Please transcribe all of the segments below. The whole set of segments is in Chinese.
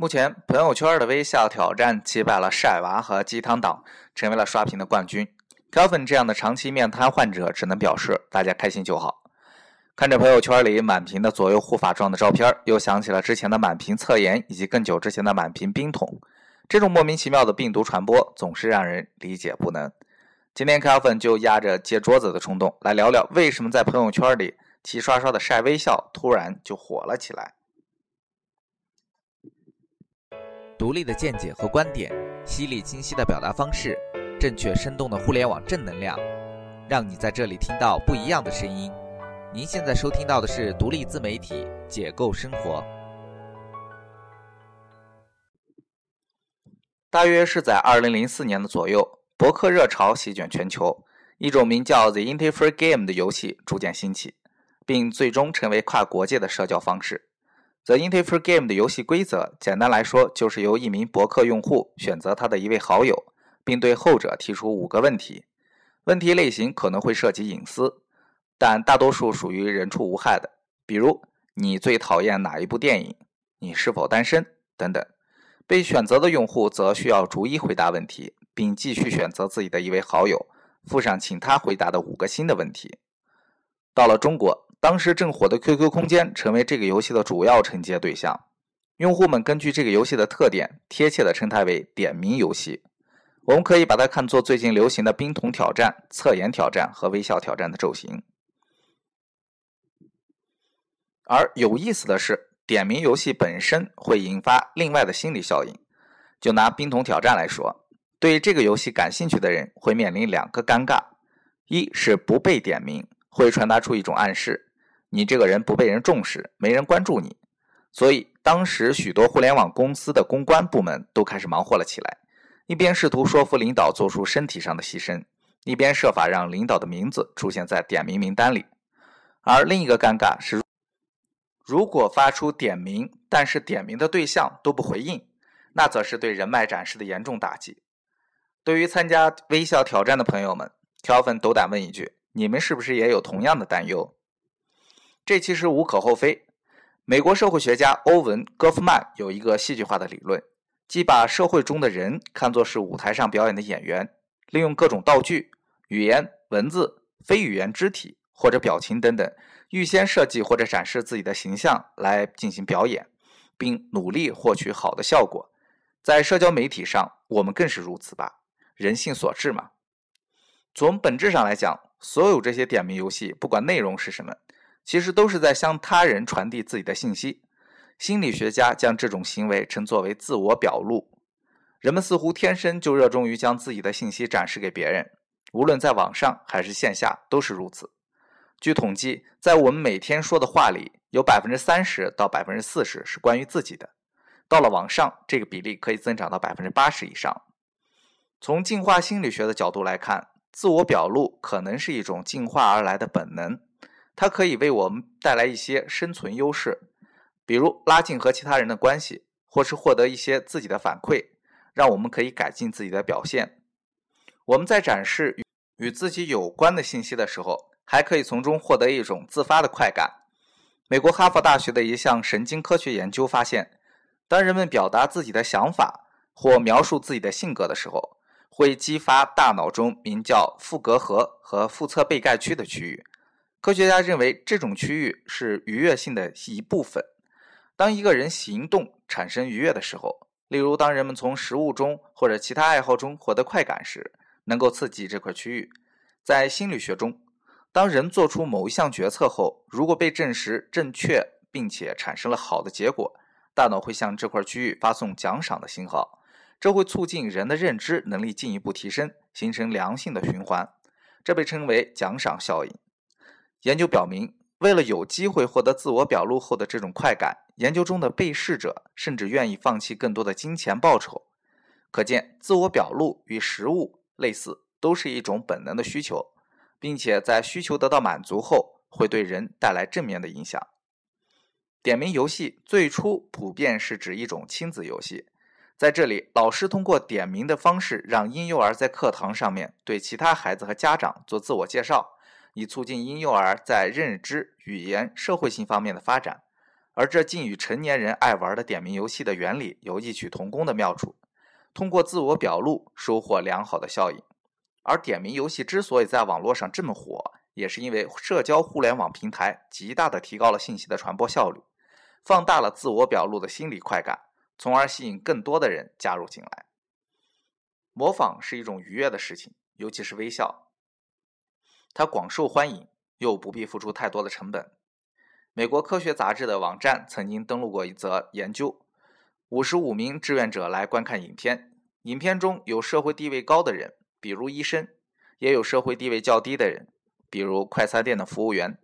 目前，朋友圈的微笑挑战击败了晒娃和鸡汤党，成为了刷屏的冠军。Kelvin 这样的长期面瘫患者只能表示大家开心就好。看着朋友圈里满屏的左右护法状的照片，又想起了之前的满屏侧颜，以及更久之前的满屏冰桶。这种莫名其妙的病毒传播总是让人理解不能。今天 Kelvin 就压着揭桌子的冲动来聊聊，为什么在朋友圈里齐刷刷的晒微笑，突然就火了起来。独立的见解和观点，犀利清晰的表达方式，正确生动的互联网正能量，让你在这里听到不一样的声音。您现在收听到的是独立自媒体解构生活。大约是在二零零四年的左右，博客热潮席卷全球，一种名叫 The Interfere Game 的游戏逐渐兴起，并最终成为跨国界的社交方式。The Interfere Game 的游戏规则，简单来说，就是由一名博客用户选择他的一位好友，并对后者提出五个问题。问题类型可能会涉及隐私，但大多数属于人畜无害的，比如你最讨厌哪一部电影、你是否单身等等。被选择的用户则需要逐一回答问题，并继续选择自己的一位好友，附上请他回答的五个新的问题。到了中国。当时正火的 QQ 空间成为这个游戏的主要承接对象，用户们根据这个游戏的特点，贴切的称它为“点名游戏”。我们可以把它看作最近流行的冰桶挑战、测颜挑战和微笑挑战的骤行。而有意思的是，点名游戏本身会引发另外的心理效应。就拿冰桶挑战来说，对这个游戏感兴趣的人会面临两个尴尬：一是不被点名，会传达出一种暗示。你这个人不被人重视，没人关注你，所以当时许多互联网公司的公关部门都开始忙活了起来，一边试图说服领导做出身体上的牺牲，一边设法让领导的名字出现在点名名单里。而另一个尴尬是，如果发出点名，但是点名的对象都不回应，那则是对人脉展示的严重打击。对于参加微笑挑战的朋友们条粉斗胆问一句：你们是不是也有同样的担忧？这其实无可厚非。美国社会学家欧文·戈夫曼有一个戏剧化的理论，即把社会中的人看作是舞台上表演的演员，利用各种道具、语言、文字、非语言肢体或者表情等等，预先设计或者展示自己的形象来进行表演，并努力获取好的效果。在社交媒体上，我们更是如此吧？人性所致嘛。从本质上来讲，所有这些点名游戏，不管内容是什么。其实都是在向他人传递自己的信息。心理学家将这种行为称作为自我表露。人们似乎天生就热衷于将自己的信息展示给别人，无论在网上还是线下都是如此。据统计，在我们每天说的话里，有百分之三十到百分之四十是关于自己的。到了网上，这个比例可以增长到百分之八十以上。从进化心理学的角度来看，自我表露可能是一种进化而来的本能。它可以为我们带来一些生存优势，比如拉近和其他人的关系，或是获得一些自己的反馈，让我们可以改进自己的表现。我们在展示与自己有关的信息的时候，还可以从中获得一种自发的快感。美国哈佛大学的一项神经科学研究发现，当人们表达自己的想法或描述自己的性格的时候，会激发大脑中名叫副隔核和腹侧背盖区的区域。科学家认为，这种区域是愉悦性的一部分。当一个人行动产生愉悦的时候，例如当人们从食物中或者其他爱好中获得快感时，能够刺激这块区域。在心理学中，当人做出某一项决策后，如果被证实正确并且产生了好的结果，大脑会向这块区域发送奖赏的信号，这会促进人的认知能力进一步提升，形成良性的循环。这被称为奖赏效应。研究表明，为了有机会获得自我表露后的这种快感，研究中的被试者甚至愿意放弃更多的金钱报酬。可见，自我表露与食物类似，都是一种本能的需求，并且在需求得到满足后，会对人带来正面的影响。点名游戏最初普遍是指一种亲子游戏，在这里，老师通过点名的方式，让婴幼儿在课堂上面对其他孩子和家长做自我介绍。以促进婴幼儿在认知、语言、社会性方面的发展，而这竟与成年人爱玩的点名游戏的原理有异曲同工的妙处，通过自我表露收获良好的效应。而点名游戏之所以在网络上这么火，也是因为社交互联网平台极大的提高了信息的传播效率，放大了自我表露的心理快感，从而吸引更多的人加入进来。模仿是一种愉悦的事情，尤其是微笑，它广受欢迎，又不必付出太多的成本。美国科学杂志的网站曾经登录过一则研究：五十五名志愿者来观看影片，影片中有社会地位高的人。比如医生，也有社会地位较低的人，比如快餐店的服务员。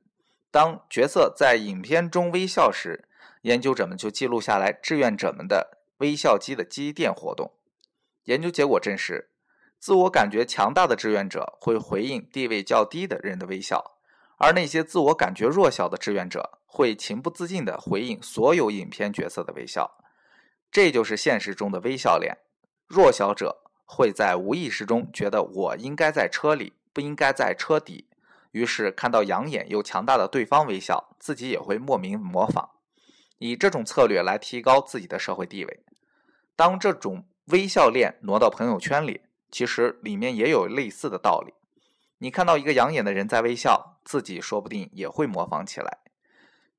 当角色在影片中微笑时，研究者们就记录下来志愿者们的微笑肌的肌电活动。研究结果证实，自我感觉强大的志愿者会回应地位较低的人的微笑，而那些自我感觉弱小的志愿者会情不自禁地回应所有影片角色的微笑。这就是现实中的微笑脸。弱小者。会在无意识中觉得我应该在车里，不应该在车底，于是看到养眼又强大的对方微笑，自己也会莫名模仿，以这种策略来提高自己的社会地位。当这种微笑链挪到朋友圈里，其实里面也有类似的道理。你看到一个养眼的人在微笑，自己说不定也会模仿起来。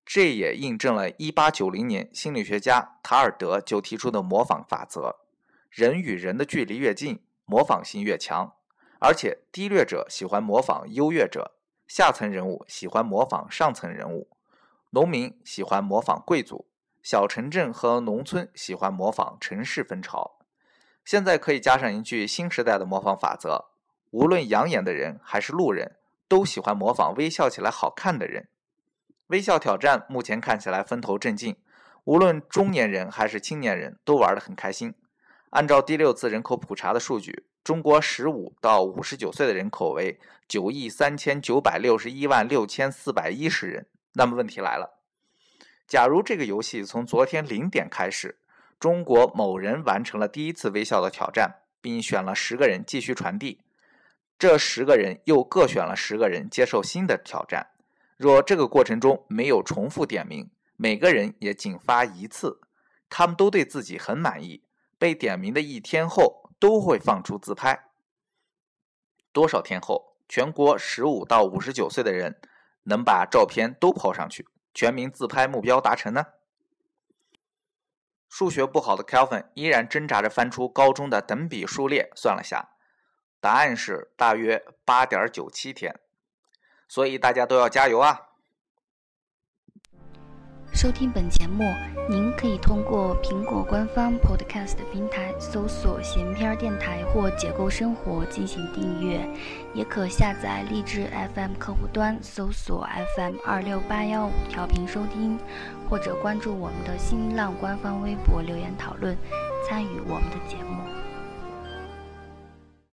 这也印证了1890年心理学家塔尔德就提出的模仿法则。人与人的距离越近，模仿性越强，而且低劣者喜欢模仿优越者，下层人物喜欢模仿上层人物，农民喜欢模仿贵族，小城镇和农村喜欢模仿城市风潮。现在可以加上一句新时代的模仿法则：无论养眼的人还是路人，都喜欢模仿微笑起来好看的人。微笑挑战目前看起来风头正劲，无论中年人还是青年人都玩得很开心。按照第六次人口普查的数据，中国十五到五十九岁的人口为九亿三千九百六十一万六千四百一十人。那么问题来了，假如这个游戏从昨天零点开始，中国某人完成了第一次微笑的挑战，并选了十个人继续传递，这十个人又各选了十个人接受新的挑战。若这个过程中没有重复点名，每个人也仅发一次，他们都对自己很满意。被点名的一天后都会放出自拍。多少天后，全国十五到五十九岁的人能把照片都抛上去，全民自拍目标达成呢？数学不好的 Kelvin 依然挣扎着翻出高中的等比数列，算了下，答案是大约八点九七天。所以大家都要加油啊！收听本节目，您可以通过苹果官方 Podcast 平台搜索“闲篇电台”或“解构生活”进行订阅，也可下载荔枝 FM 客户端搜索 FM 二六八幺五调频收听，或者关注我们的新浪官方微博留言讨论，参与我们的节目。